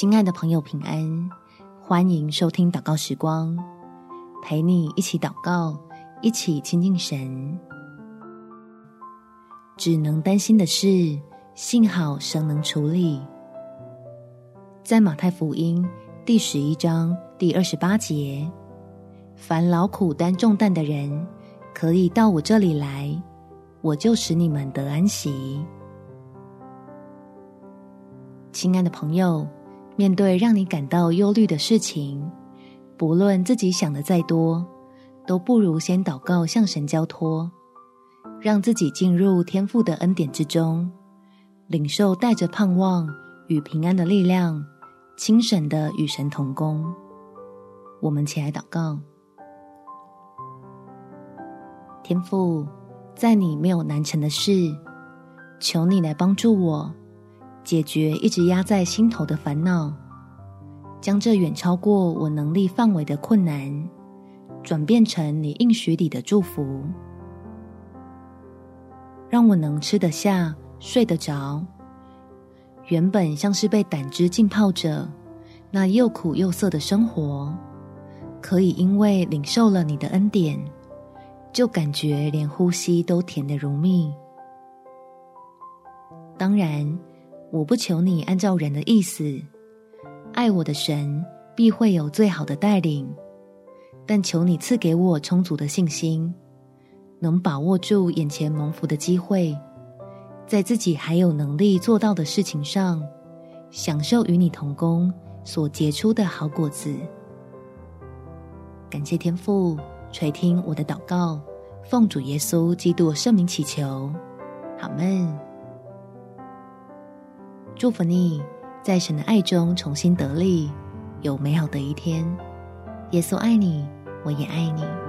亲爱的朋友，平安！欢迎收听祷告时光，陪你一起祷告，一起亲近神。只能担心的事，幸好神能处理。在马太福音第十一章第二十八节，凡劳苦担重担的人，可以到我这里来，我就使你们得安息。亲爱的朋友。面对让你感到忧虑的事情，不论自己想的再多，都不如先祷告向神交托，让自己进入天父的恩典之中，领受带着盼望与平安的力量，轻省的与神同工。我们起来祷告，天父，在你没有难成的事，求你来帮助我。解决一直压在心头的烦恼，将这远超过我能力范围的困难，转变成你应许里的祝福，让我能吃得下、睡得着。原本像是被胆汁浸泡着，那又苦又涩的生活，可以因为领受了你的恩典，就感觉连呼吸都甜得如蜜。当然。我不求你按照人的意思，爱我的神必会有最好的带领，但求你赐给我充足的信心，能把握住眼前蒙福的机会，在自己还有能力做到的事情上，享受与你同工所结出的好果子。感谢天父垂听我的祷告，奉主耶稣基督圣名祈求，阿们。祝福你，在神的爱中重新得力，有美好的一天。耶稣爱你，我也爱你。